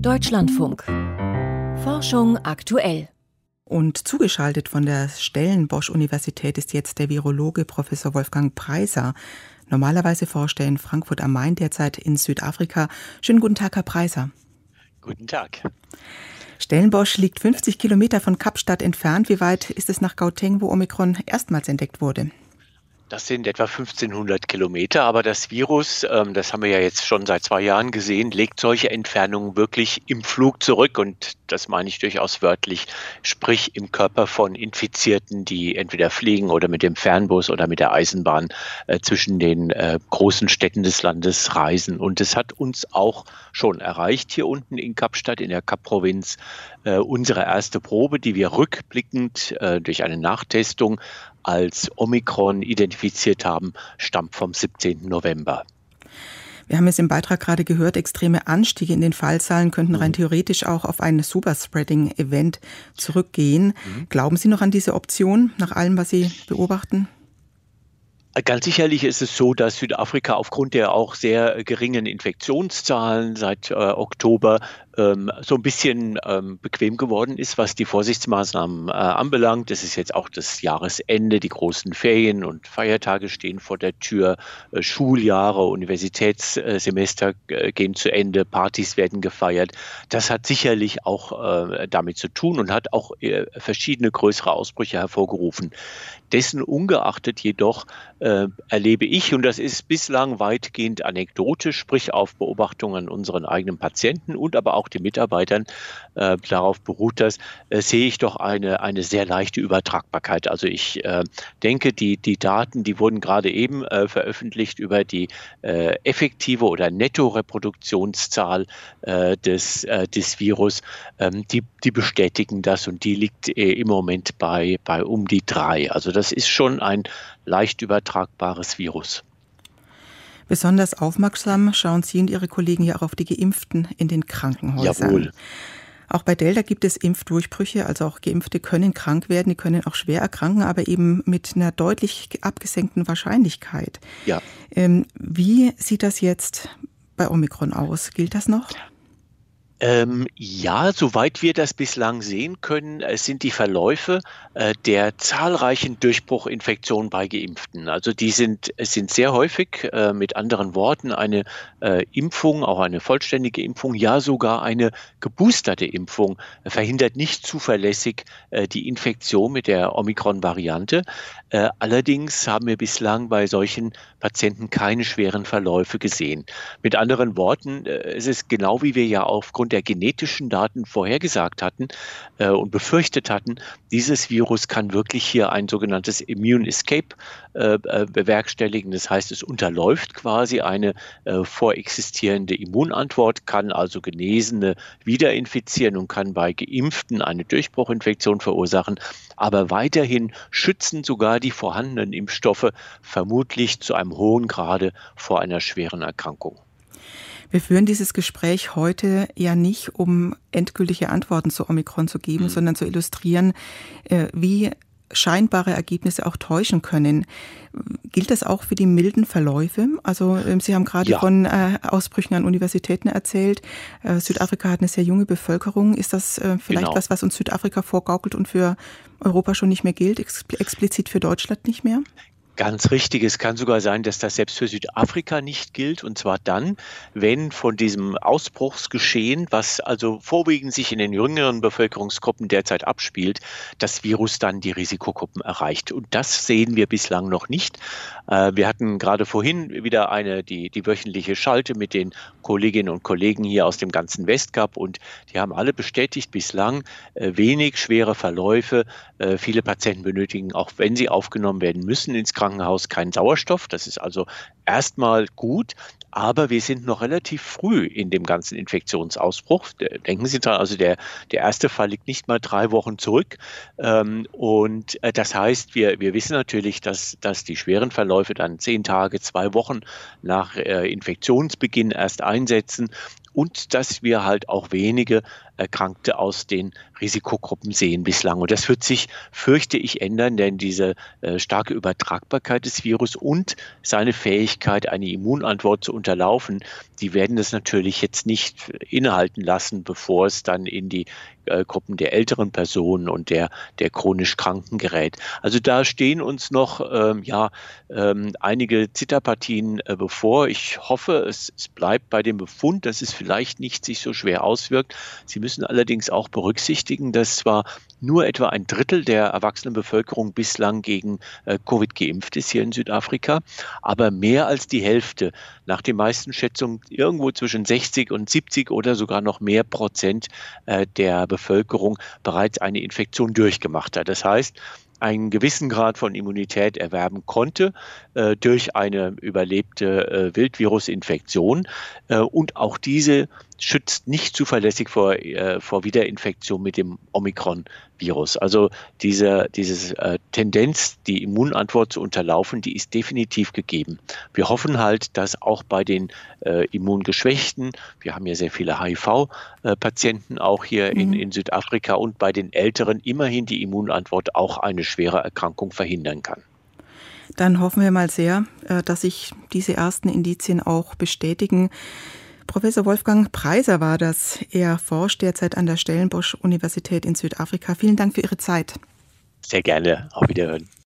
Deutschlandfunk. Forschung aktuell. Und zugeschaltet von der Stellenbosch-Universität ist jetzt der Virologe Professor Wolfgang Preiser. Normalerweise forscht er in Frankfurt am Main, derzeit in Südafrika. Schönen guten Tag, Herr Preiser. Guten Tag. Stellenbosch liegt 50 Kilometer von Kapstadt entfernt. Wie weit ist es nach Gauteng, wo Omikron erstmals entdeckt wurde? Das sind etwa 1500 Kilometer, aber das Virus, ähm, das haben wir ja jetzt schon seit zwei Jahren gesehen, legt solche Entfernungen wirklich im Flug zurück. Und das meine ich durchaus wörtlich, sprich im Körper von Infizierten, die entweder fliegen oder mit dem Fernbus oder mit der Eisenbahn äh, zwischen den äh, großen Städten des Landes reisen. Und es hat uns auch schon erreicht hier unten in Kapstadt in der Kapprovinz äh, unsere erste Probe, die wir rückblickend durch eine Nachtestung als Omikron identifiziert haben, stammt vom 17. November. Wir haben es im Beitrag gerade gehört, extreme Anstiege in den Fallzahlen könnten rein mhm. theoretisch auch auf ein Superspreading-Event zurückgehen. Mhm. Glauben Sie noch an diese Option, nach allem, was Sie beobachten? Ganz sicherlich ist es so, dass Südafrika aufgrund der auch sehr geringen Infektionszahlen seit äh, Oktober ähm, so ein bisschen ähm, bequem geworden ist, was die Vorsichtsmaßnahmen äh, anbelangt. Es ist jetzt auch das Jahresende, die großen Ferien und Feiertage stehen vor der Tür, äh, Schuljahre, Universitätssemester äh, gehen zu Ende, Partys werden gefeiert. Das hat sicherlich auch äh, damit zu tun und hat auch äh, verschiedene größere Ausbrüche hervorgerufen. Dessen ungeachtet jedoch äh, erlebe ich, und das ist bislang weitgehend anekdotisch, sprich auf Beobachtungen unseren eigenen Patienten und aber auch den Mitarbeitern, äh, darauf beruht das, äh, sehe ich doch eine, eine sehr leichte Übertragbarkeit. Also ich äh, denke, die, die Daten, die wurden gerade eben äh, veröffentlicht über die äh, effektive oder Netto-Reproduktionszahl des, des Virus, ähm, die, die bestätigen das und die liegt im Moment bei, bei um die drei. Also das ist schon ein leicht übertragbares Virus. Besonders aufmerksam schauen Sie und Ihre Kollegen ja auch auf die Geimpften in den Krankenhäusern. Jawohl. Auch bei Delta gibt es Impfdurchbrüche, also auch Geimpfte können krank werden, die können auch schwer erkranken, aber eben mit einer deutlich abgesenkten Wahrscheinlichkeit. Ja. Ähm, wie sieht das jetzt bei Omikron aus? Gilt das noch? Ähm, ja, soweit wir das bislang sehen können, es sind die Verläufe äh, der zahlreichen Durchbruchinfektionen bei Geimpften. Also die sind, es sind sehr häufig, äh, mit anderen Worten, eine äh, Impfung, auch eine vollständige Impfung, ja sogar eine geboosterte Impfung verhindert nicht zuverlässig äh, die Infektion mit der Omikron-Variante. Äh, allerdings haben wir bislang bei solchen Patienten keine schweren Verläufe gesehen. Mit anderen Worten, äh, es ist genau wie wir ja aufgrund der genetischen Daten vorhergesagt hatten und befürchtet hatten, dieses Virus Virus kann wirklich hier ein sogenanntes Immune Escape äh, äh, bewerkstelligen. Das heißt, es unterläuft quasi eine äh, vorexistierende Immunantwort, kann also Genesene wieder infizieren und kann bei Geimpften eine Durchbruchinfektion verursachen. Aber weiterhin schützen sogar die vorhandenen Impfstoffe vermutlich zu einem hohen Grade vor einer schweren Erkrankung. Wir führen dieses Gespräch heute ja nicht, um endgültige Antworten zu Omikron zu geben, mhm. sondern zu illustrieren, äh, wie scheinbare Ergebnisse auch täuschen können. Gilt das auch für die milden Verläufe? Also ähm, Sie haben gerade ja. von äh, Ausbrüchen an Universitäten erzählt. Äh, Südafrika hat eine sehr junge Bevölkerung. Ist das vielleicht genau. was, was uns Südafrika vorgaukelt und für Europa schon nicht mehr gilt, explizit für Deutschland nicht mehr? Ganz richtig. Es kann sogar sein, dass das selbst für Südafrika nicht gilt. Und zwar dann, wenn von diesem Ausbruchsgeschehen, was also vorwiegend sich in den jüngeren Bevölkerungsgruppen derzeit abspielt, das Virus dann die Risikogruppen erreicht. Und das sehen wir bislang noch nicht. Äh, wir hatten gerade vorhin wieder eine, die, die wöchentliche Schalte mit den Kolleginnen und Kollegen hier aus dem ganzen Westkap und die haben alle bestätigt bislang äh, wenig schwere Verläufe. Äh, viele Patienten benötigen, auch wenn sie aufgenommen werden müssen ins Krankenhaus, Krankenhaus keinen Sauerstoff. Das ist also erstmal gut, aber wir sind noch relativ früh in dem ganzen Infektionsausbruch. Denken Sie dran, also der, der erste Fall liegt nicht mal drei Wochen zurück. Ähm, und äh, das heißt, wir, wir wissen natürlich, dass, dass die schweren Verläufe dann zehn Tage, zwei Wochen nach äh, Infektionsbeginn erst einsetzen und dass wir halt auch wenige Erkrankte aus den Risikogruppen sehen bislang. Und das wird sich, fürchte ich, ändern, denn diese äh, starke Übertragbarkeit des Virus und seine Fähigkeit, eine Immunantwort zu unterlaufen, die werden das natürlich jetzt nicht innehalten lassen, bevor es dann in die äh, Gruppen der älteren Personen und der, der chronisch Kranken gerät. Also da stehen uns noch ähm, ja, ähm, einige Zitterpartien äh, bevor. Ich hoffe, es, es bleibt bei dem Befund, dass es vielleicht nicht sich so schwer auswirkt. Sie müssen allerdings auch berücksichtigen, dass zwar nur etwa ein Drittel der erwachsenen Bevölkerung bislang gegen äh, Covid geimpft ist hier in Südafrika, aber mehr als die Hälfte, nach den meisten Schätzungen irgendwo zwischen 60 und 70 oder sogar noch mehr Prozent äh, der Bevölkerung bereits eine Infektion durchgemacht hat. Das heißt, einen gewissen Grad von Immunität erwerben konnte äh, durch eine überlebte äh, Wildvirusinfektion. Äh, und auch diese schützt nicht zuverlässig vor, äh, vor Wiederinfektion mit dem Omikron-Virus. Also diese, diese äh, Tendenz, die Immunantwort zu unterlaufen, die ist definitiv gegeben. Wir hoffen halt, dass auch bei den äh, Immungeschwächten, wir haben ja sehr viele HIV-Patienten auch hier mhm. in, in Südafrika und bei den Älteren immerhin die Immunantwort auch eine schwere Erkrankung verhindern kann. Dann hoffen wir mal sehr, äh, dass sich diese ersten Indizien auch bestätigen. Professor Wolfgang Preiser war das. Er forscht derzeit an der Stellenbosch Universität in Südafrika. Vielen Dank für Ihre Zeit. Sehr gerne. Auf Wiederhören.